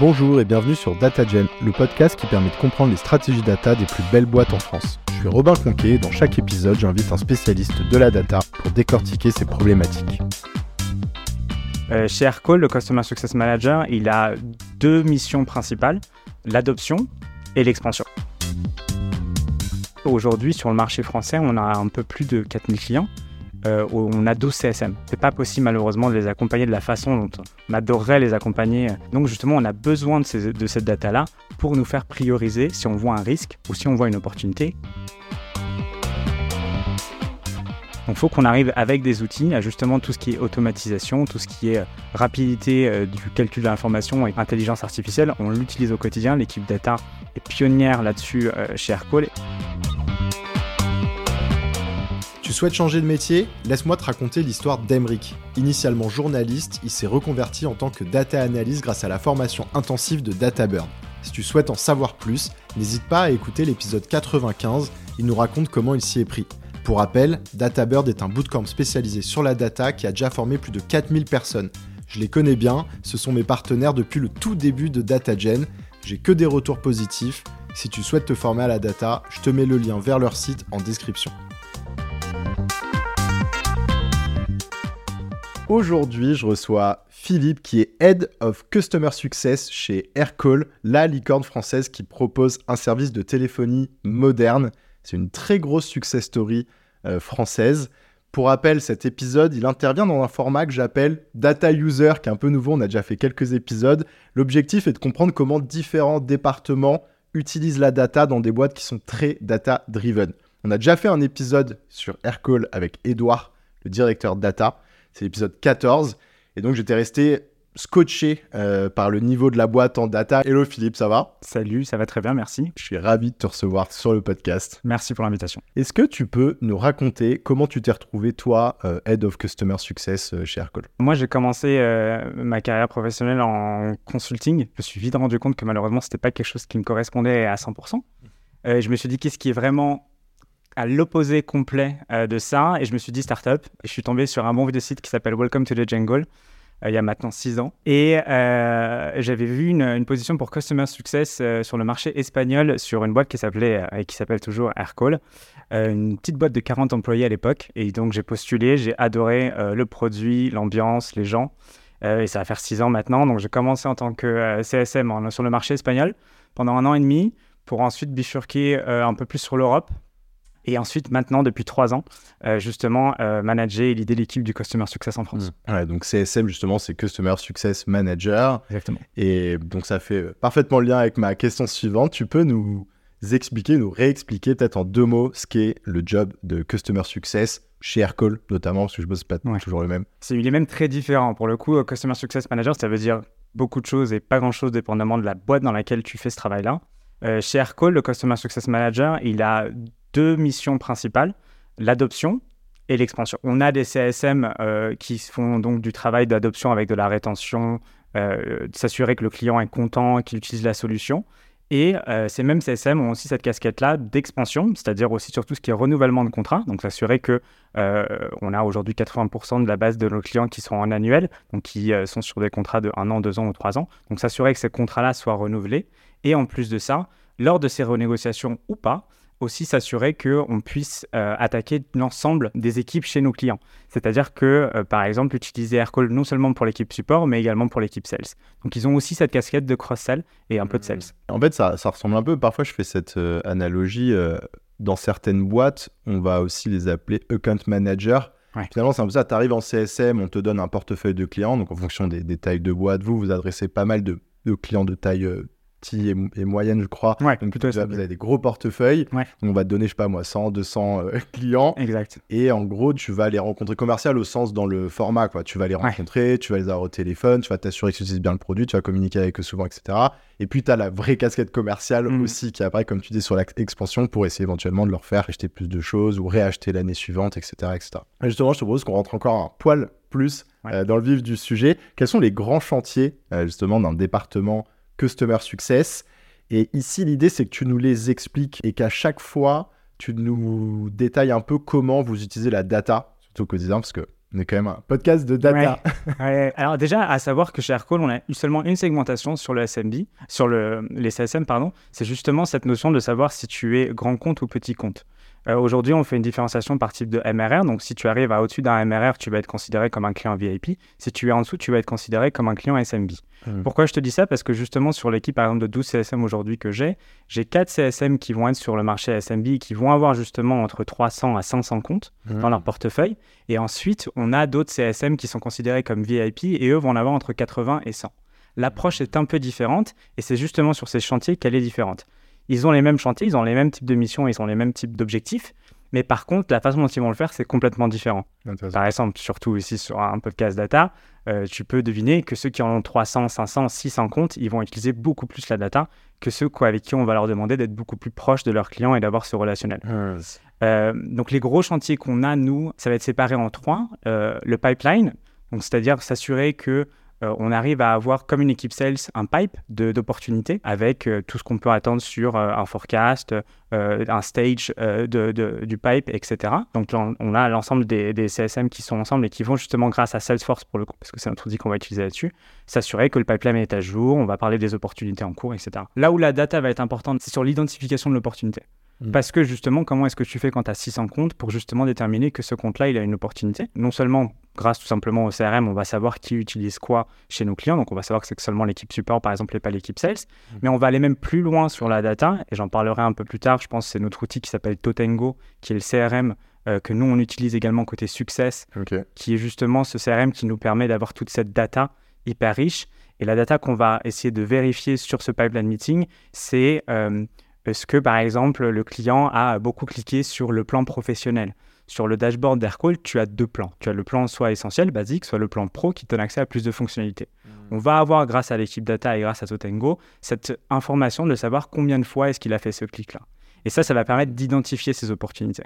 Bonjour et bienvenue sur DataGen, le podcast qui permet de comprendre les stratégies data des plus belles boîtes en France. Je suis Robin Conquet et dans chaque épisode, j'invite un spécialiste de la data pour décortiquer ces problématiques. Euh, chez Aircall, le Customer Success Manager, il a deux missions principales, l'adoption et l'expansion. Aujourd'hui, sur le marché français, on a un peu plus de 4000 clients. Euh, on a 12 CSM. C'est pas possible malheureusement de les accompagner de la façon dont on adorerait les accompagner. Donc justement, on a besoin de, de cette data-là pour nous faire prioriser si on voit un risque ou si on voit une opportunité. Donc il faut qu'on arrive avec des outils à justement tout ce qui est automatisation, tout ce qui est euh, rapidité euh, du calcul de l'information et intelligence artificielle. On l'utilise au quotidien. L'équipe data est pionnière là-dessus chez Aircall. Tu souhaites changer de métier Laisse-moi te raconter l'histoire d'Emeric. Initialement journaliste, il s'est reconverti en tant que data analyst grâce à la formation intensive de DataBird. Si tu souhaites en savoir plus, n'hésite pas à écouter l'épisode 95, il nous raconte comment il s'y est pris. Pour rappel, DataBird est un bootcamp spécialisé sur la data qui a déjà formé plus de 4000 personnes. Je les connais bien, ce sont mes partenaires depuis le tout début de DataGen, j'ai que des retours positifs. Si tu souhaites te former à la data, je te mets le lien vers leur site en description. Aujourd'hui, je reçois Philippe qui est Head of Customer Success chez Aircall, la licorne française qui propose un service de téléphonie moderne. C'est une très grosse success story euh, française. Pour rappel, cet épisode, il intervient dans un format que j'appelle Data User, qui est un peu nouveau, on a déjà fait quelques épisodes. L'objectif est de comprendre comment différents départements utilisent la data dans des boîtes qui sont très data-driven. On a déjà fait un épisode sur Aircall avec Edouard, le directeur data. C'est l'épisode 14. Et donc, j'étais resté scotché euh, par le niveau de la boîte en data. Hello Philippe, ça va? Salut, ça va très bien, merci. Je suis ravi de te recevoir sur le podcast. Merci pour l'invitation. Est-ce que tu peux nous raconter comment tu t'es retrouvé, toi, euh, Head of Customer Success euh, chez Aircall Moi, j'ai commencé ma carrière professionnelle en consulting. Je me suis vite rendu compte que malheureusement, ce n'était pas quelque chose qui me correspondait à 100%. je me suis dit, qu'est-ce qui est vraiment à l'opposé complet euh, de ça et je me suis dit startup. Et je suis tombé sur un bon vidéo site qui s'appelle Welcome to the Jungle euh, il y a maintenant six ans. Et euh, j'avais vu une, position pour Customer Success sur le marché espagnol sur une boîte qui s'appelait et qui s'appelle toujours Aircall, une petite boîte de 40 employés à l'époque. Et donc j'ai postulé, j'ai adoré le produit, l'ambiance, les gens. et ça va faire six ans maintenant. Donc j'ai commencé en tant que CSM sur le marché espagnol pendant un an et demi pour ensuite bifurquer un peu plus sur l'Europe et ensuite, maintenant, depuis trois ans, euh, justement, euh, manager et l'idée l'équipe du Customer Success en France. Mmh. Ouais, donc CSM, justement, c'est Customer Success Manager. Exactement. Et donc, ça fait parfaitement le lien avec ma question suivante. Tu peux nous expliquer, nous réexpliquer peut-être en deux mots ce qu'est le job de Customer Success chez Aircall, notamment, parce que je bosse pas toujours le même. C'est, il est même très différent. Pour le coup, euh, Customer Success Manager, ça veut dire beaucoup de choses et pas grand-chose dépendamment de la boîte dans laquelle tu fais ce travail-là. chez Aircall, le Customer Success Manager, il a deux missions principales, l'adoption et l'expansion. On a des CSM euh, qui font donc du travail d'adoption avec de la rétention, euh, s'assurer que le client est content, qu'il utilise la solution. Et euh, ces mêmes CSM ont aussi cette casquette-là d'expansion, c'est-à-dire aussi sur tout ce qui est renouvellement de contrat. Donc s'assurer que on a aujourd'hui 80% de la base de nos clients qui sont en annuel, donc qui sont sur des contrats de 1 an, 2 ans ou 3 ans. Donc s'assurer que ces contrats-là soient renouvelés. Et en plus de ça, lors de ces renégociations ou pas, aussi s'assurer qu'on puisse euh, attaquer l'ensemble des équipes chez nos clients. C'est-à-dire que, euh, par exemple, utiliser Aircall non seulement pour l'équipe support, mais également pour l'équipe sales. Donc, ils ont aussi cette casquette de cross-sell et un peu de sales. En fait, ça, ça, ressemble un peu, parfois je fais cette euh, analogie, dans certaines boîtes, on va aussi les appeler account manager. Finalement, c'est un peu ça, tu arrives en CSM, on te donne un portefeuille de clients, donc en fonction des, tailles de boîte, vous, vous adressez pas mal de, de clients de taille et, moyenne, je crois. donc plutôt vous, avez des gros portefeuilles. On va te donner, je sais pas moi, 100, 200 euh, clients. Exact. Et en gros, tu vas les rencontrer commercial au sens dans le format. Quoi. Tu vas les rencontrer, tu vas les avoir au téléphone, tu vas t'assurer qu'ils utilisent bien le produit, tu vas communiquer avec eux souvent, etc. Et puis, tu as la vraie casquette commerciale mm. aussi qui apparaît, comme tu dis, sur l'expansion pour essayer éventuellement de leur faire acheter plus de choses ou réacheter l'année suivante, etc. etc. Et justement, je te propose qu'on rentre encore un poil plus euh, dans le vif du sujet. Quels sont les grands chantiers, euh, justement, d'un département Customer Success. Et ici, l'idée, c'est que tu nous les expliques et qu'à chaque fois, tu nous détailles un peu comment vous utilisez la data, surtout au quotidien, parce que On est quand même un podcast de data. Ouais. Alors déjà, à savoir que chez Aircall, on a eu seulement une segmentation sur le SMB, sur le, les CSM, pardon. C'est justement cette notion de savoir si tu es grand compte ou petit compte. Euh, aujourd'hui, on fait une différenciation par type de MRR. Donc, si tu arrives à au-dessus d'un MRR, tu vas être considéré comme un client VIP. Si tu es en dessous, tu vas être considéré comme un client SMB. Hmm. Pourquoi je te dis ça? Parce que justement, sur l'équipe, par exemple, de 12 CSM aujourd'hui que j'ai, j'ai 4 CSM qui vont être sur le marché SMB, qui vont avoir justement entre 300 à 500 comptes Hmm. dans leur portefeuille. Et ensuite, on a d'autres CSM qui sont considérés comme VIP et eux vont en avoir entre 80 et 100. L'approche est un peu différente et c'est justement sur ces chantiers qu'elle est différente. Ils ont les mêmes chantiers, ils ont les mêmes types de missions, ils ont les mêmes types d'objectifs, mais par contre, la façon dont ils vont le faire, c'est complètement différent. Par exemple, surtout ici sur un podcast data, euh, tu peux deviner que ceux qui en ont 300, 500, 600 comptes, ils vont utiliser beaucoup plus la data que ceux quoi, avec qui on va leur demander d'être beaucoup plus proches de leurs clients et d'avoir ce relationnel. Euh, donc les gros chantiers qu'on a, nous, ça va être séparé en trois. Euh, le pipeline, c'est-à-dire s'assurer que euh, on arrive à avoir comme une équipe sales un pipe d'opportunités avec euh, tout ce qu'on peut attendre sur euh, un forecast, un stage de, du pipe, etc. Donc on- a l'ensemble des, des CSM qui sont ensemble et qui vont justement grâce à Salesforce pour le coup, parce que c'est notre outil qu'on va utiliser là-dessus, s'assurer que le pipeline est à jour, on va parler des opportunités en cours, etc. Là où la data va être importante, c'est sur l'identification de l'opportunité. Mm. Parce que justement, comment est-ce que tu fais quand tu as 600 comptes pour justement déterminer que ce compte-là, il a une opportunité? Non seulement grâce tout simplement au CRM, on va savoir qui utilise quoi chez nos clients, donc on va savoir que c'est seulement l'équipe support par exemple et pas l'équipe sales, mais on va aller même plus loin sur la data, et j'en parlerai un peu plus tard, je pense que c'est notre outil qui s'appelle Totengo, qui est le CRM euh, que nous on utilise également côté success, qui est justement ce CRM qui nous permet d'avoir toute cette data hyper riche. Et la data qu'on va essayer de vérifier sur ce pipeline meeting, c'est euh, est-ce que, par exemple, le client a beaucoup cliqué sur le plan professionnel? Sur le dashboard d'Aircall, tu as deux plans. Tu as le plan soit essentiel, basique, soit le plan pro qui te donne accès à plus de fonctionnalités. On va avoir, grâce à l'équipe data et grâce à Totengo, cette information de savoir combien de fois est-ce qu'il a fait ce clic-là. Et ça, ça va permettre d'identifier ces opportunités.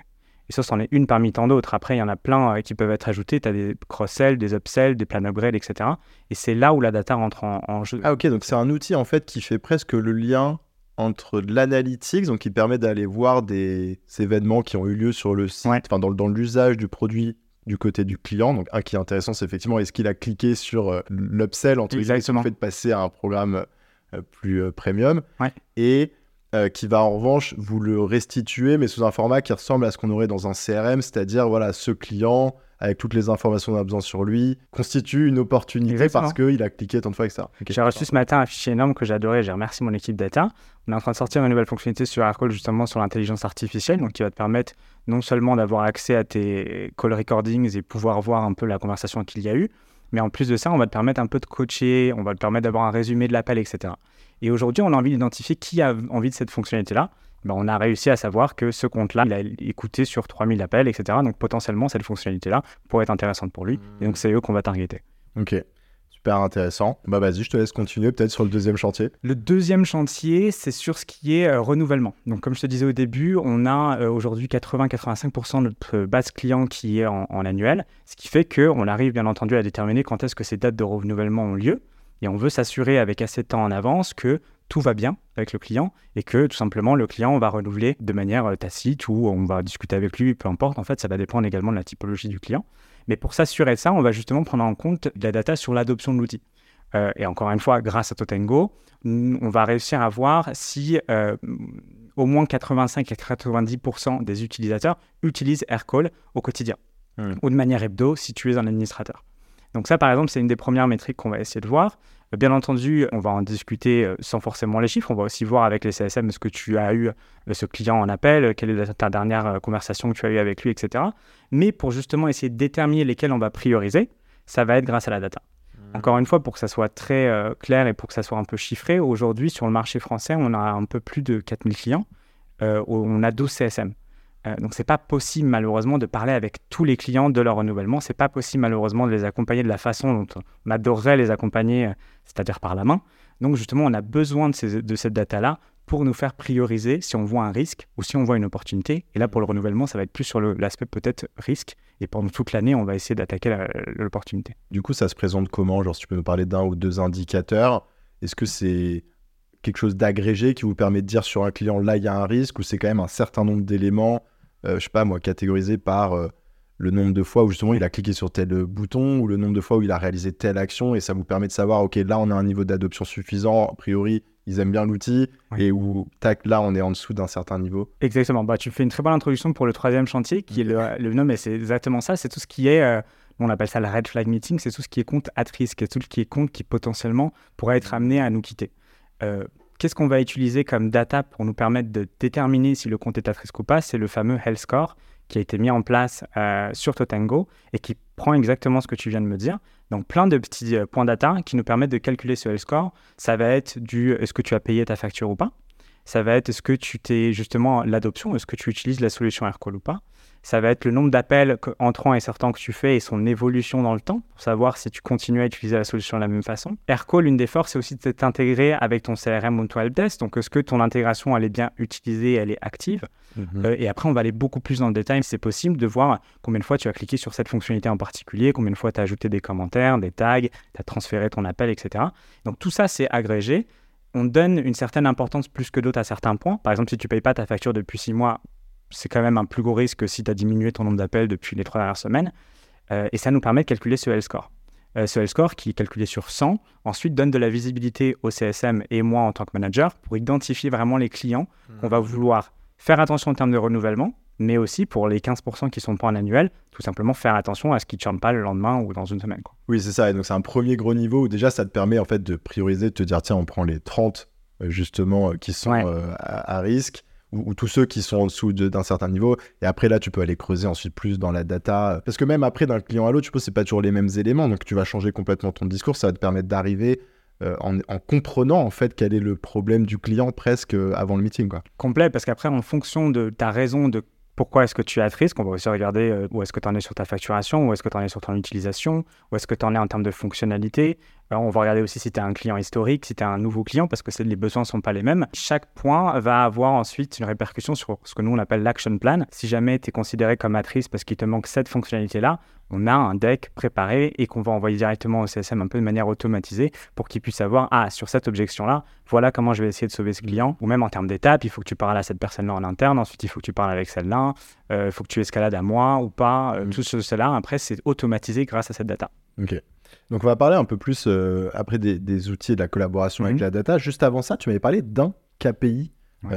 Et ça, c'en est une parmi tant d'autres. Après, il y en a plein euh, qui peuvent être ajoutés. Tu as des cross-sell, des upsells, des plans upgrade, etc. Et c'est là où la data rentre en, en jeu. Ah ok, donc c'est un outil en fait qui fait presque le lien entre de l'analytics, donc qui permet d'aller voir des événements qui ont eu lieu sur le site, Ouais. enfin dans, dans l'usage du produit du côté du client. Donc un qui est intéressant, c'est effectivement est-ce qu'il a cliqué sur euh, l'upsell entre le fait de passer à un programme euh, plus euh, premium, Ouais. et euh, qui va en revanche vous le restituer, mais sous un format qui ressemble à ce qu'on aurait dans un CRM, c'est-à-dire voilà ce client avec toutes les informations qu'on a besoin sur lui constitue une opportunité Exactement. parce qu'il a cliqué tant de fois, etc. Ok. J'ai reçu ce matin un fichier énorme que adoré. J'ai remercié mon équipe data. On est en train de sortir une nouvelle fonctionnalité sur Aircall, justement sur l'intelligence artificielle, donc qui va te permettre non seulement d'avoir accès à tes call recordings et pouvoir voir un peu la conversation qu'il y a eu, mais en plus de ça, on va te permettre un peu de coacher, on va te permettre d'avoir un résumé de l'appel, etc. Et aujourd'hui, on a envie d'identifier qui a envie de cette fonctionnalité-là. Ben, on a réussi à savoir que ce compte-là, il a écouté sur 3000 appels, etc. Donc potentiellement, cette fonctionnalité-là pourrait être intéressante pour lui. Et donc, c'est eux qu'on va targeter. Ok, super intéressant. Bah vas-y, je te laisse continuer peut-être sur le deuxième chantier. Le deuxième chantier, c'est sur ce qui est euh, renouvellement. Donc, comme je te disais au début, on a euh, aujourd'hui 80-85% de notre euh, base client qui est en, en annuel, ce qui fait qu'on arrive bien entendu à déterminer quand est-ce que ces dates de renouvellement ont lieu. Et on veut s'assurer avec assez de temps en avance que tout va bien avec le client et que tout simplement le client va renouveler de manière euh, tacite ou on va discuter avec lui, peu importe. En fait, ça va dépendre également de la typologie du client. Mais pour s'assurer de ça, on va justement prendre en compte de la data sur l'adoption de l'outil. Euh, et encore une fois, grâce à Totengo, on va réussir à voir si euh, au moins 85 à 90% des utilisateurs utilisent Aircall au quotidien Hmm. ou de manière hebdo si tu es un administrateur. Donc ça, par exemple, c'est une des premières métriques qu'on va essayer de voir. Euh, Bien entendu, on va en discuter euh, sans forcément les chiffres. On va aussi voir avec les CSM ce que tu as eu, euh, ce client en appel, quelle est ta dernière conversation que tu as eue avec lui, etc. Mais pour justement essayer de déterminer lesquels on va prioriser, ça va être grâce à la data. Encore une fois, pour que ça soit très euh, clair et pour que ça soit un peu chiffré, aujourd'hui, sur le marché français, on a un peu plus de 4000 clients. Euh, on a 12 CSM. Euh, donc, c'est pas possible, malheureusement, de parler avec tous les clients de leur renouvellement. C'est pas possible, malheureusement, de les accompagner de la façon dont on adorerait les accompagner, euh, c'est-à-dire par la main. Donc, justement, on a besoin de, ces- de cette data-là pour nous faire prioriser si on voit un risque ou si on voit une opportunité. Et là, pour le renouvellement, ça va être plus sur l'aspect peut-être risque. Et pendant toute l'année, on va essayer d'attaquer l'opportunité. Du coup, ça se présente comment? Genre, si tu peux nous parler d'un ou deux indicateurs, est-ce que c'est quelque chose d'agrégé qui vous permet de dire sur un client là, il y a un risque ou c'est quand même un certain nombre d'éléments, je sais pas moi, catégorisés par euh, le nombre de fois où justement il a cliqué sur tel bouton ou le nombre de fois où il a réalisé telle action et ça vous permet de savoir, ok, là on a un niveau d'adoption suffisant, a priori ils aiment bien l'outil et où tac là on est en dessous d'un certain niveau. Exactement, bah, tu fais une très bonne introduction pour le troisième chantier qui est le, le nom, mais c'est exactement ça, c'est tout ce qui est, euh, on appelle ça le red flag meeting, c'est tout ce qui est compte at risk, c'est tout ce qui est compte qui potentiellement pourrait être amené à nous quitter. Euh, qu'est-ce qu'on va utiliser comme data pour nous permettre de déterminer si le compte est risk ou pas? C'est le fameux health score qui a été mis en place euh, sur Totango et qui prend exactement ce que tu viens de me dire. Donc plein de petits euh, points data qui nous permettent de calculer ce health score. Ça va être du est-ce que tu as payé ta facture ou pas? Ça va être est-ce que tu t'es justement l'adoption, est-ce que tu utilises la solution Aircall ou pas? Ça va être le nombre d'appels entrants et sortants que tu fais et son évolution dans le temps pour savoir si tu continues à utiliser la solution de la même façon. Aircall, une des forces, c'est aussi d'être intégré avec ton CRM ou ton helpdesk. Donc, est-ce que ton intégration, elle est bien utilisée, elle est active? Mhm. euh, Et après, on va aller beaucoup plus dans le détail. C'est possible de voir combien de fois tu as cliqué sur cette fonctionnalité en particulier, combien de fois tu as ajouté des commentaires, des tags, tu as transféré ton appel, etc. Donc, tout ça, c'est agrégé on donne une certaine importance plus que d'autres à certains points. Par exemple, si tu ne payes pas ta facture depuis six mois, c'est quand même un plus gros risque si tu as diminué ton nombre d'appels depuis les trois dernières semaines. Euh, et ça nous permet de calculer ce L-score. Euh, ce L-score qui est calculé sur 100, ensuite donne de la visibilité au CSM et moi en tant que manager pour identifier vraiment les clients qu'on va vouloir faire attention en termes de renouvellement, mais aussi pour les 15% qui sont pas en annuel, tout simplement faire attention à ce qu'ils ne churnent pas le lendemain ou dans une semaine. Quoi. Oui, c'est ça. Et donc, c'est un premier gros niveau où déjà, ça te permet en fait de prioriser, de te dire, tiens, on prend les 30 euh, justement qui sont à, risque ou, tous ceux qui sont en dessous d'un certain niveau. Et après, là, tu peux aller creuser ensuite plus dans la data. Parce que même après, d'un client à l'autre, tu peux, c'est pas toujours les mêmes éléments. Donc, tu vas changer complètement ton discours. Ça va te permettre d'arriver euh, en, comprenant en fait quel est le problème du client presque euh, avant le meeting. Quoi. Complet, parce qu'après, en fonction de ta raison de pourquoi est-ce que tu es à risque? On va aussi regarder euh, où est-ce que tu en es sur ta facturation, où est-ce que tu en es sur ton utilisation, où est-ce que tu en es en termes de fonctionnalité. on va regarder aussi si tu es un client historique, si tu es un nouveau client, parce que les besoins ne sont pas les mêmes. Chaque point va avoir ensuite une répercussion sur ce que nous on appelle l'action plan. Si jamais tu es considéré comme matrice parce qu'il te manque cette fonctionnalité-là, on a un deck préparé et qu'on va envoyer directement au CSM un peu de manière automatisée pour qu'il puisse savoir, ah, sur cette objection-là, voilà comment je vais essayer de sauver ce client. Ou même en termes d'étapes, il faut que tu parles à cette personne-là en interne, ensuite il faut que tu parles avec celle-là, euh, il faut que tu escalades à moi ou pas. Euh, mm. Tout cela, après, c'est automatisé grâce à cette data. Ok. Donc on va parler un peu plus euh, après des, outils et de la collaboration avec mm-hmm. la data. Juste avant ça, tu m'avais parlé d'un KPI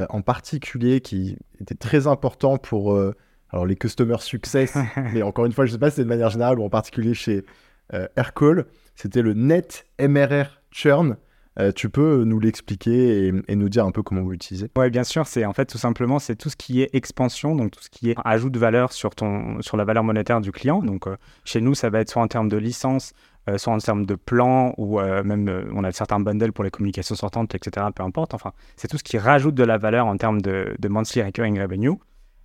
en particulier qui était très important pour alors les customer success, mais encore une fois, je ne sais pas si c'est de manière générale ou en particulier chez euh, Aircall, c'était le net MRR churn. Euh, tu peux nous l'expliquer et, nous dire un peu comment vous l'utilisez? Oui, bien sûr. C'est en fait tout simplement c'est tout ce qui est expansion, donc tout ce qui est ajout de valeur sur ton sur la valeur monétaire du client. Donc euh, chez nous, ça va être soit en termes de licence, soit en termes de plan ou même on a certains bundles pour les communications sortantes, etc. Peu importe. Enfin, c'est tout ce qui rajoute de la valeur en termes de, de monthly recurring revenue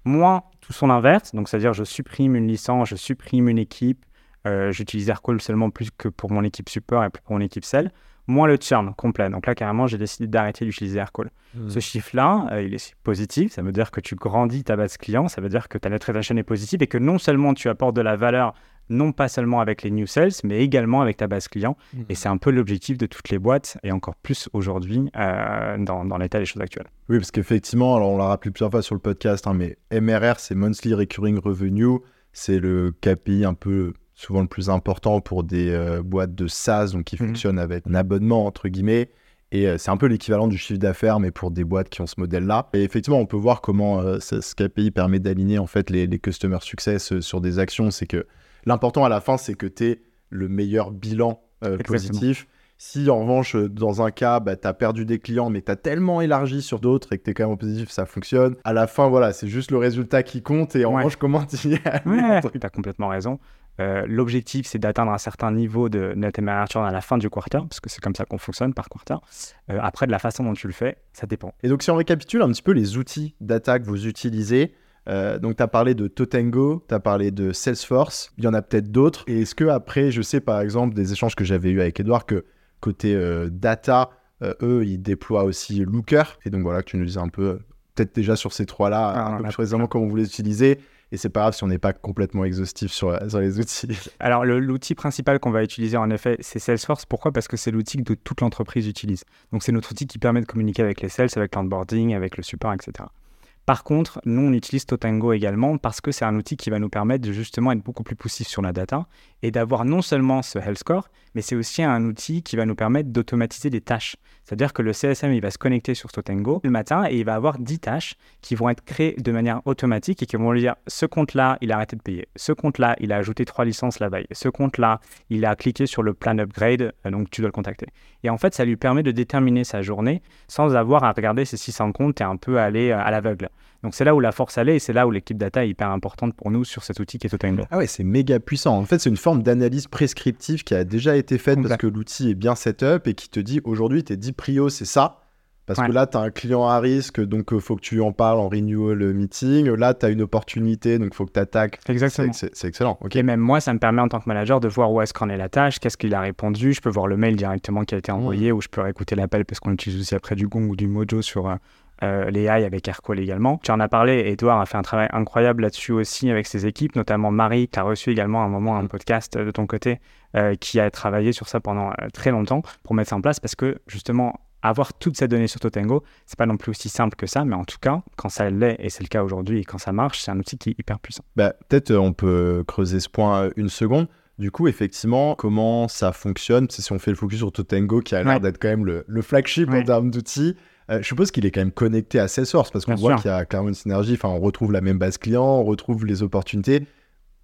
moins tout son inverse, donc c'est-à-dire je supprime une licence, je supprime une équipe, euh, j'utilise Aircall seulement plus que pour mon équipe support et plus pour mon équipe sell, moins le churn complet. Donc là, carrément, j'ai décidé d'arrêter d'utiliser Aircall. Hmm. Ce chiffre-là, euh, il est positif, ça veut dire que tu grandis ta base client, ça veut dire que ta net retention est positive et que non seulement tu apportes de la valeur non pas seulement avec les new sales, mais également avec ta base client. Mhm. Et c'est un peu l'objectif de toutes les boîtes, et encore plus aujourd'hui euh, dans, l'état des choses actuelles. Oui, parce qu'effectivement, alors on l'a rappelé plusieurs fois sur le podcast, hein, mais MRR, c'est Monthly Recurring Revenue, c'est le KPI un peu souvent le plus important pour des euh, boîtes de SaaS, donc qui mhm. fonctionnent avec un abonnement, entre guillemets. Et euh, c'est un peu l'équivalent du chiffre d'affaires, mais pour des boîtes qui ont ce modèle-là. Et effectivement, on peut voir comment ce, KPI permet d'aligner en fait les, les customer success sur des actions. C'est que L'important à la fin, c'est que tu aies le meilleur bilan euh, positif. Si en revanche, euh, dans un cas, bah, tu as perdu des clients, mais tu as tellement élargi sur d'autres et que tu es quand même positif, ça fonctionne. À la fin, voilà, c'est juste le résultat qui compte et en revanche, comment tu y ouais. Tu as complètement raison. Euh, l'objectif, c'est d'atteindre un certain niveau de net à la fin du quarter, parce que c'est comme ça qu'on fonctionne par quarter. après, de la façon dont tu le fais, ça dépend. Et donc, si on récapitule un petit peu les outils d'attaque que vous utilisez, euh, donc, tu as parlé de Totango, tu as parlé de Salesforce, il y en a peut-être d'autres. Et est-ce que après, je sais par exemple des échanges que j'avais eu avec Edouard que côté euh, data, euh, eux, ils déploient aussi Looker. Et donc voilà, que tu nous disais un peu, peut-être déjà sur ces trois-là, ah, un peu plus précisément comment vous les utilisez. Et c'est pas grave si on n'est pas complètement exhaustif sur, sur les outils. Alors, l'outil principal qu'on va utiliser, en effet, c'est Salesforce. Pourquoi? Parce que c'est l'outil que toute l'entreprise utilise. Donc, c'est notre outil qui permet de communiquer avec les sales, avec l'onboarding, avec le support, etc. Par contre, nous, on utilise Totango également parce que c'est un outil qui va nous permettre de justement être beaucoup plus poussif sur la data et d'avoir non seulement ce health score, mais c'est aussi un outil qui va nous permettre d'automatiser des tâches. C'est-à-dire que le CSM, il va se connecter sur Totango le matin et il va avoir 10 tâches qui vont être créées de manière automatique et qui vont lui dire ce compte-là, il a arrêté de payer. Ce compte-là, il a ajouté trois licences la veille. Ce compte-là, il a cliqué sur le plan upgrade, euh, donc tu dois le contacter. Et en fait, ça lui permet de déterminer sa journée sans avoir à regarder ses 600 comptes et un peu aller euh, à l'aveugle. Donc c'est là où la force allait et c'est là où l'équipe data est hyper importante pour nous sur cet outil qui est Totango. Ah ouais, c'est méga puissant. En fait, c'est une forme d'analyse prescriptive qui a déjà été faite parce que l'outil est bien setup et qui te dit aujourd'hui tes 10 prios c'est ça. Parce que là, tu as un client à risque, donc il faut que tu en parles en renewal meeting. Là, tu as une opportunité, donc il faut que tu attaques. Exactement. C'est excellent. Et même moi, ça me permet en tant que manager de voir où est-ce qu'en est la tâche, qu'est-ce qu'il a répondu. Je peux voir le mail directement qui a été envoyé ou je peux réécouter l'appel parce qu'on utilise aussi après du Gong ou du Mojo sur, euh, euh, les AI avec Aircall également. Tu en as parlé, Edouard a fait un travail incroyable là-dessus aussi avec ses équipes, notamment Marie, qui a reçu également à un moment un podcast de ton côté, euh, qui a travaillé sur ça pendant euh, très longtemps pour mettre ça en place parce que justement, avoir toutes ces données sur Totango, c'est pas non plus aussi simple que ça, mais en tout cas, quand ça l'est, et c'est le cas aujourd'hui, et quand ça marche, c'est un outil qui est hyper puissant. Bah, Peut-être on peut creuser ce point une seconde. Du coup, effectivement, comment ça fonctionne? Si on fait le focus sur Totango, qui a l'air d'être quand même le, flagship en termes d'outils, euh, je suppose qu'il est quand même connecté à Salesforce parce qu'on voit qu'il y a clairement une synergie. Enfin, on retrouve la même base client, on retrouve les opportunités.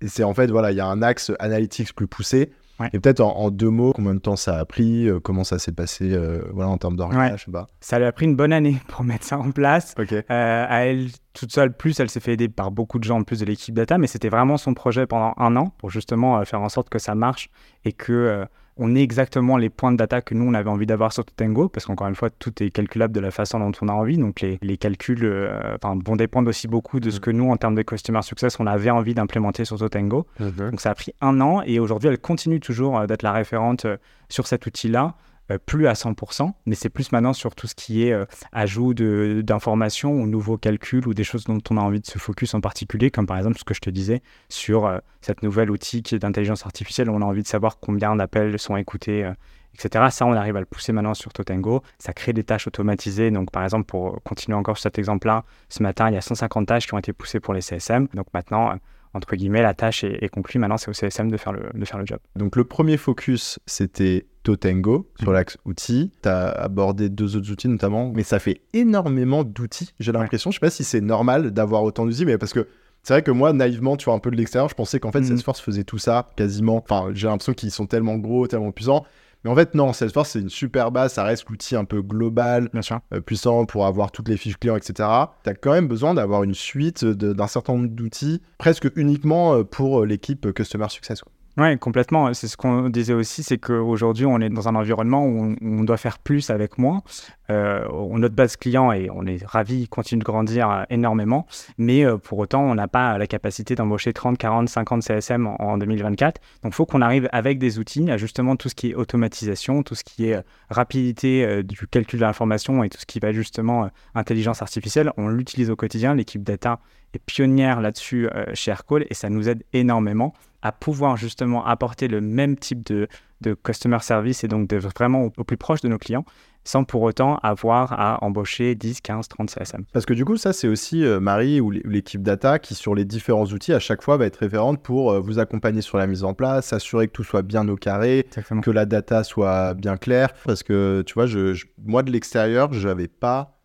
Et c'est en fait, voilà, il y a un axe analytics plus poussé. Et peut-être en, deux mots, combien de temps ça a pris, euh, comment ça s'est passé euh, voilà, en termes d'organisation Ça lui a pris une bonne année pour mettre ça en place. à elle toute seule, plus elle s'est fait aider par beaucoup de gens en plus de l'équipe data, mais c'était vraiment son projet pendant un an pour justement faire en sorte que ça marche et que on ait exactement les points de data que nous, on avait envie d'avoir sur Totango, parce qu'encore une fois, tout est calculable de la façon dont on a envie. Donc, les, calculs euh, vont dépendre aussi beaucoup de ce que nous, en termes de customer success, on avait envie d'implémenter sur Totango. Mm-hmm. Donc, ça a pris un an et aujourd'hui, elle continue toujours euh, d'être la référente euh, sur cet outil-là. Euh, plus à 100%, mais c'est plus maintenant sur tout ce qui est euh, ajout d'informations ou nouveaux calculs ou des choses dont on a envie de se focus en particulier, comme par exemple ce que je te disais sur euh, cette nouvelle outil qui est d'intelligence artificielle on a envie de savoir combien d'appels sont écoutés, etc. Ça, on arrive à le pousser maintenant sur Totango. Ça crée des tâches automatisées. Donc, par exemple, pour continuer encore sur cet exemple-là, ce matin, il y a 150 tâches qui ont été poussées pour les CSM. Donc maintenant, entre guillemets, la tâche est, conclue. Maintenant, c'est au CSM de faire, le, de faire le job. Donc, le premier focus, c'était Totango sur mhm. l'axe outils. Tu as abordé deux autres outils notamment, mais ça fait énormément d'outils, j'ai l'impression. Je sais pas si c'est normal d'avoir autant d'outils, mais parce que c'est vrai que moi, naïvement, tu vois, un peu de l'extérieur, je pensais qu'en fait, mhm. Salesforce faisait tout ça quasiment. Enfin, j'ai l'impression qu'ils sont tellement gros, tellement puissants. Mais en fait, non, Salesforce, c'est une super base, ça reste l'outil un peu global, euh, puissant pour avoir toutes les fiches clients, etc. Tu as quand même besoin d'avoir une suite d'un certain nombre d'outils, presque uniquement euh, pour euh, l'équipe Customer Success. Oui, complètement. C'est ce qu'on disait aussi, c'est qu'aujourd'hui, on est dans un environnement où on, doit faire plus avec moins. Euh, notre base client, et on est ravi, continue de grandir euh, énormément, mais euh, pour autant, on n'a pas la capacité d'embaucher 30, 40, 50 CSM en, 2024. Donc, il faut qu'on arrive avec des outils à justement tout ce qui est automatisation, tout ce qui est rapidité du calcul de l'information et tout ce qui va justement intelligence artificielle. On l'utilise au quotidien. L'équipe data est pionnière là-dessus chez Aircall et ça nous aide énormément à pouvoir justement apporter le même type de, de customer service et donc de vraiment au, plus proche de nos clients sans pour autant avoir à embaucher 10, 15, 30 CSM. Parce que du coup, ça, c'est aussi euh, Marie ou l'équipe data qui, sur les différents outils, à chaque fois va être référente pour euh, vous accompagner sur la mise en place, s'assurer que tout soit bien au carré, que la data soit bien claire. Parce que, tu vois, je, moi, de l'extérieur, je n'avais pas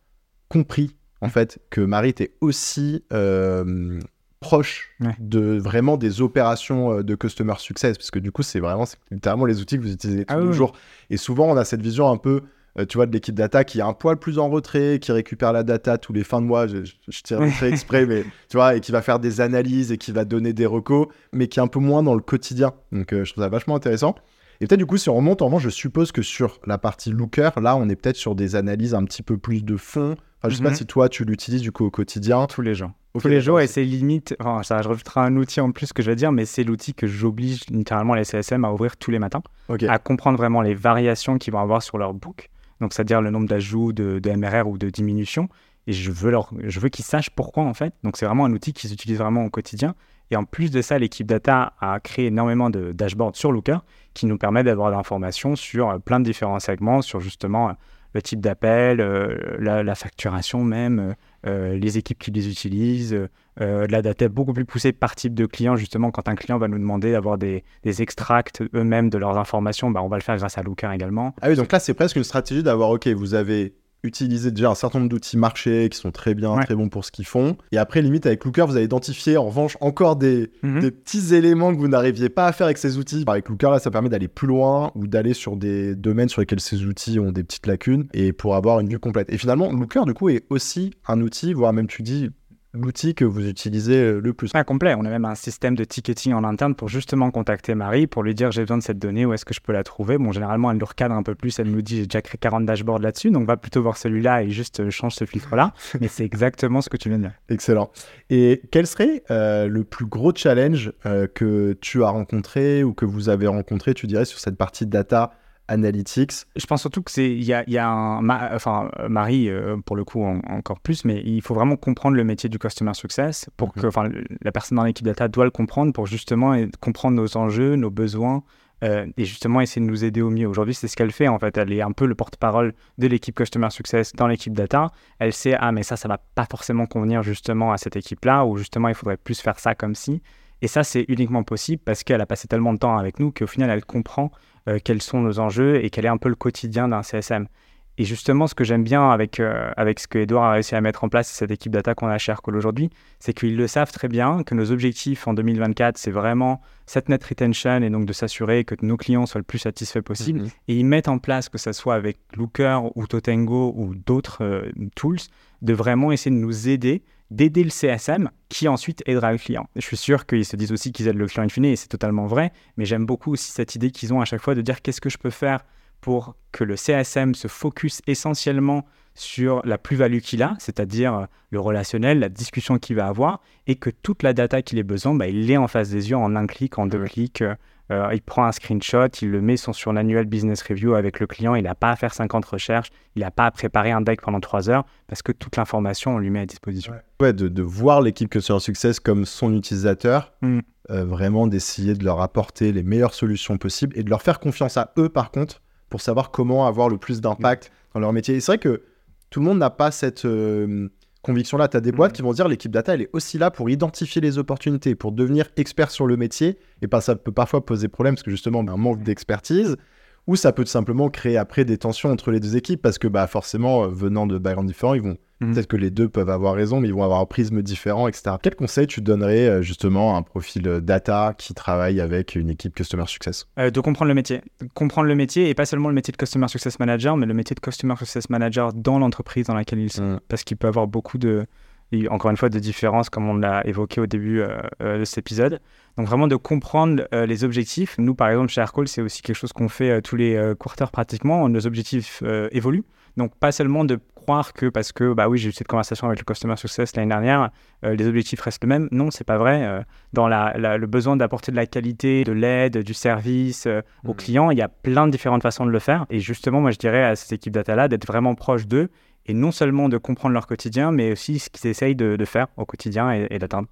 compris en fait que Marie était aussi euh, proche de vraiment des opérations euh, de customer success, parce que du coup, c'est vraiment littéralement les outils que vous utilisez tous ah les jours. Et souvent, on a cette vision un peu, euh, tu vois, de l'équipe data qui est un poil plus en retrait, qui récupère la data tous les fins de mois, je, tire très exprès, mais tu vois, et qui va faire des analyses et qui va donner des recos, mais qui est un peu moins dans le quotidien. Donc, euh, je trouve ça vachement intéressant. Et peut-être du coup, si on remonte en revanche, je suppose que sur la partie looker, là, on est peut-être sur des analyses un petit peu plus de fond. Enfin, je sais pas mhm. si toi, tu l'utilises du coup au quotidien. Tous les jours tous les jours et c'est limite, enfin, ça, je rajouterai un outil en plus que je vais dire, mais c'est l'outil que j'oblige littéralement les CSM à ouvrir tous les matins, à comprendre vraiment les variations qu'ils vont avoir sur leur book, donc c'est-à-dire le nombre d'ajouts de, MRR ou de diminution, et je veux, leur, je veux qu'ils sachent pourquoi en fait. Donc c'est vraiment un outil qu'ils utilisent vraiment au quotidien. Et en plus de ça, l'équipe data a créé énormément de dashboards sur Looker qui nous permet d'avoir de l'information sur euh, plein de différents segments, sur justement euh, le type d'appel, euh, la, facturation même, les équipes qui les utilisent, la data beaucoup plus poussée par type de client. Justement, quand un client va nous demander d'avoir des, extracts eux-mêmes de leurs informations, bah, on va le faire grâce à Looker également. Ah oui, donc là, c'est presque une stratégie d'avoir, OK, vous avez utiliser déjà un certain nombre d'outils marchés qui sont très bien, très bons pour ce qu'ils font. Et après, limite, avec Looker, vous avez identifié en revanche encore des, mhm. des petits éléments que vous n'arriviez pas à faire avec ces outils. Avec Looker, là, ça permet d'aller plus loin ou d'aller sur des domaines sur lesquels ces outils ont des petites lacunes et pour avoir une vue complète. Et finalement, Looker, du coup, est aussi un outil, voire même tu dis, l'outil que vous utilisez euh, le plus. Pas complet. On a même un système de ticketing en interne pour justement contacter Marie, pour lui dire j'ai besoin de cette donnée, où est-ce que je peux la trouver? Bon, généralement, elle nous recadre un peu plus. Elle nous dit j'ai déjà créé 40 dashboards là-dessus, donc va plutôt voir celui-là et juste euh, change ce filtre-là. Mais c'est exactement ce que tu viens de dire. Excellent. Et quel serait euh, le plus gros challenge que tu as rencontré ou que vous avez rencontré, tu dirais, sur cette partie data Analytics. Je pense surtout que c'est il y a, y a, un enfin Marie euh, pour le coup encore plus, mais il faut vraiment comprendre le métier du customer success pour mhm. que enfin la personne dans l'équipe data doit le comprendre pour justement comprendre nos enjeux, nos besoins. Euh, et justement essayer de nous aider au mieux. Aujourd'hui, c'est ce qu'elle fait en fait. Elle est un peu le porte-parole de l'équipe Customer Success dans l'équipe data. Elle sait, ah, mais ça, ça va pas forcément convenir justement à cette équipe-là, ou justement, il faudrait plus faire ça comme si. Et ça, c'est uniquement possible parce qu'elle a passé tellement de temps avec nous qu'au final, elle comprend euh, quels sont nos enjeux et quel est un peu le quotidien d'un CSM. Et justement, ce que j'aime bien avec, euh, avec ce que Edouard a réussi à mettre en place, cette équipe data qu'on a chez Aircall aujourd'hui, c'est qu'ils le savent très bien, que nos objectifs en 2024, c'est vraiment cette net retention et donc de s'assurer que nos clients soient le plus satisfaits possible. Mhm. Et ils mettent en place, que ce soit avec Looker ou Totengo ou d'autres euh, tools, de vraiment essayer de nous aider d'aider le CSM qui ensuite aidera le client. Je suis sûr qu'ils se disent aussi qu'ils aident le client in fine et c'est totalement vrai, mais j'aime beaucoup aussi cette idée qu'ils ont à chaque fois de dire qu'est-ce que je peux faire pour que le CSM se focus essentiellement sur la plus-value qu'il a, c'est-à-dire euh, le relationnel, la discussion qu'il va avoir, et que toute la data qu'il ait besoin, bah, il l'ait en face des yeux en un clic, en deux clics. Euh, euh, il prend un screenshot, il le met sur son annual business review avec le client, il n'a pas à faire 50 recherches, il n'a pas à préparer un deck pendant 3 heures, parce que toute l'information, on lui met à disposition. Ouais, de, voir l'équipe Customer Success comme son utilisateur, mm. vraiment d'essayer de leur apporter les meilleures solutions possibles et de leur faire confiance à eux, par contre, pour savoir comment avoir le plus d'impact dans leur métier. Et c'est vrai que tout le monde n'a pas cette euh, conviction-là. Tu as des boîtes mm. qui vont dire l'équipe data, elle est aussi là pour identifier les opportunités, pour devenir expert sur le métier. Et pas, ça peut parfois poser problème parce que justement, un manque d'expertise ou ça peut tout simplement créer après des tensions entre les deux équipes parce que bah, forcément, euh, venant de backgrounds différents, ils vont mhm. peut-être que les deux peuvent avoir raison, mais ils vont avoir un prisme différent, etc. Quel conseil tu donnerais euh, justement à un profil euh, data qui travaille avec une équipe Customer Success? De comprendre le métier. Comprendre le métier et pas seulement le métier de Customer Success Manager, mais le métier de Customer Success Manager dans l'entreprise dans laquelle il est. Mm. Parce qu'il peut avoir beaucoup de, encore une fois, de différences, comme on l'a évoqué au début de cet épisode. Donc vraiment de comprendre euh, les objectifs. Nous, par exemple, chez Aircall, c'est aussi quelque chose qu'on fait euh, tous les euh, quarters pratiquement. Nos objectifs évoluent. Donc pas seulement de croire que parce que bah oui j'ai eu cette conversation avec le customer success l'année dernière les objectifs restent les mêmes non c'est pas vrai. Dans la, le besoin d'apporter de la qualité de l'aide du service aux mmh. clients il y a plein de différentes façons de le faire. Et justement moi je dirais à cette équipe data là d'être vraiment proche d'eux et non seulement de comprendre leur quotidien mais aussi ce qu'ils essayent de, faire au quotidien et d'atteindre.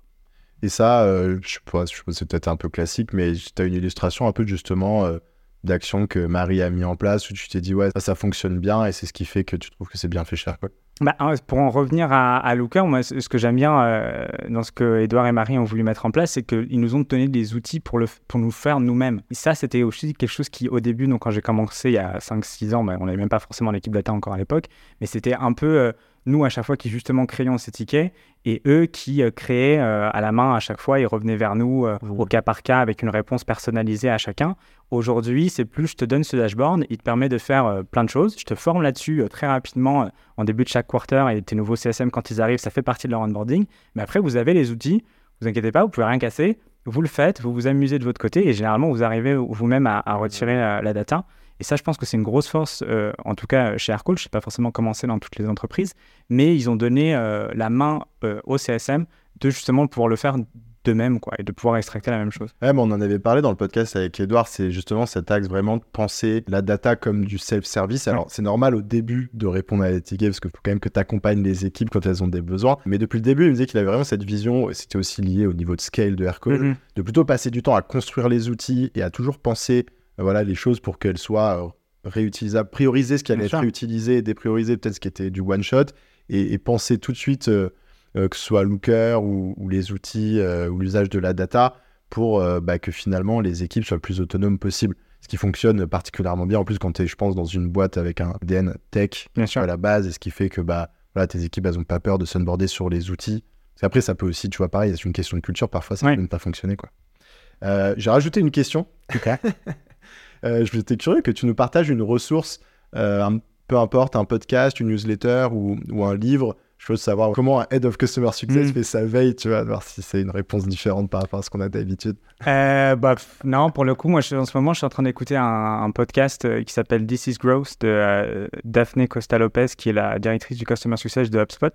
Et ça, euh, je sais je c'est peut-être un peu classique, mais tu as une illustration un peu justement euh, d'action que Marie a mis en place où tu t'es dit, ouais, ça, ça fonctionne bien et c'est ce qui fait que tu trouves que c'est bien fait cher. Quoi. Bah, pour en revenir à, à Looker, moi, ce que j'aime bien euh, dans ce que Edouard et Marie ont voulu mettre en place, c'est qu'ils nous ont donné des outils pour, le, pour nous faire nous-mêmes. Ça, c'était aussi quelque chose qui, au début, donc quand j'ai commencé il y a 5-6 ans, bah, on n'avait même pas forcément l'équipe data encore à l'époque, mais c'était un peu nous à chaque fois qui justement créions ces tickets et eux qui euh, créaient euh, à la main à chaque fois, ils revenaient vers nous euh, au cas par cas avec une réponse personnalisée à chacun. Aujourd'hui, c'est plus je te donne ce dashboard, il te permet de faire plein de choses. Je te forme là-dessus très rapidement en début de chaque quarter et tes nouveaux CSM quand ils arrivent, ça fait partie de leur onboarding. Mais après, vous avez les outils, vous inquiétez pas, vous pouvez rien casser, vous le faites, vous vous amusez de votre côté et généralement vous arrivez vous-même à, retirer la data. Et ça, je pense que c'est une grosse force, euh, en tout cas chez Aircall. Je ne sais pas forcément comment c'est dans toutes les entreprises, mais ils ont donné euh, la main euh, au CSM de justement pouvoir le faire d'eux-mêmes quoi, et de pouvoir extracter la même chose. Ouais, mais on en avait parlé dans le podcast avec Edouard, c'est justement cet axe vraiment de penser la data comme du self-service. Alors, c'est normal au début de répondre à des tickets parce qu'il faut quand même que tu accompagnes les équipes quand elles ont des besoins. Mais depuis le début, il me disait qu'il avait vraiment cette vision, et c'était aussi lié au niveau de scale de Aircall, Mhm. de plutôt passer du temps à construire les outils et à toujours penser euh, voilà, les choses pour qu'elles soient euh, réutilisables, prioriser ce qui allait être réutilisé et déprioriser peut-être ce qui était du one-shot et, et penser tout de suite, euh, euh, que ce soit Looker ou, ou les outils euh, ou l'usage de la data pour bah, que finalement les équipes soient le plus autonomes possible. Ce qui fonctionne particulièrement bien en plus quand tu es, je pense, dans une boîte avec un ADN tech Bien sûr. à la base et ce qui fait que bah, voilà, tes équipes elles ont pas peur de s'onboarder sur les outils. Parce qu'après, ça peut aussi, tu vois, pareil, c'est une question de culture, parfois ça Ouais. peut ne pas fonctionner. quoi. J'ai rajouté une question. Euh, J'étais curieux que tu nous partages une ressource, euh, un- peu importe, un podcast, une newsletter ou, ou un livre. Je veux savoir comment un Head of Customer Success Mm. fait sa veille, tu vois, voir si c'est une réponse différente par rapport à ce qu'on a d'habitude. Euh, bah, non, pour le coup, moi, je- en ce moment, je suis en train d'écouter un, un podcast euh, qui s'appelle This is Growth de Daphne Costa Lopez, qui est la directrice du Customer Success de HubSpot,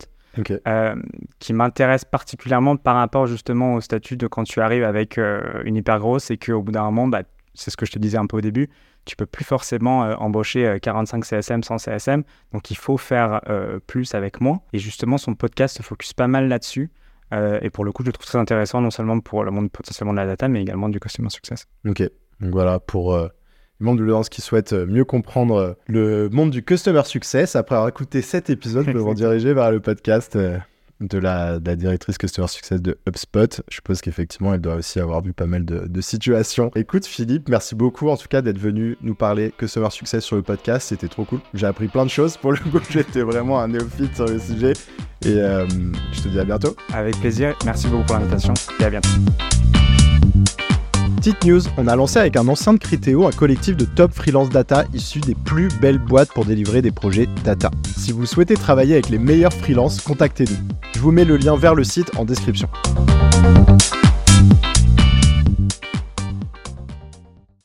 euh, qui m'intéresse particulièrement par rapport justement au statut de quand tu arrives avec euh, une hyper grosse et qu'au bout d'un moment, bah, c'est ce que je te disais un peu au début, tu peux plus forcément euh, embaucher euh, 45 CSM sans CSM, donc il faut faire euh, plus avec moins. Et justement, son podcast se focus pas mal là-dessus. Euh, et pour le coup, je le trouve très intéressant, non seulement pour le monde potentiellement de la data, mais également du customer success. Ok, donc voilà, pour les membres de l'audience qui souhaitent mieux comprendre le monde du Customer Success, après avoir écouté cet épisode, vous vous diriger vers le podcast de, la, directrice Customer Success de HubSpot. Je suppose qu'effectivement, elle doit aussi avoir vu pas mal de, de situations. Écoute, Philippe, merci beaucoup en tout cas d'être venu nous parler Customer Success sur le podcast. C'était trop cool. J'ai appris plein de choses. Pour le coup, j'étais vraiment un néophyte sur le sujet. Et euh, je te dis à bientôt. Avec plaisir. Merci beaucoup pour l'invitation et à bientôt. Petite news, on a lancé avec un ancien de Criteo un collectif de top freelance data issus des plus belles boîtes pour délivrer des projets data. Si vous souhaitez travailler avec les meilleurs freelances, contactez-nous. Je vous mets le lien vers le site en description.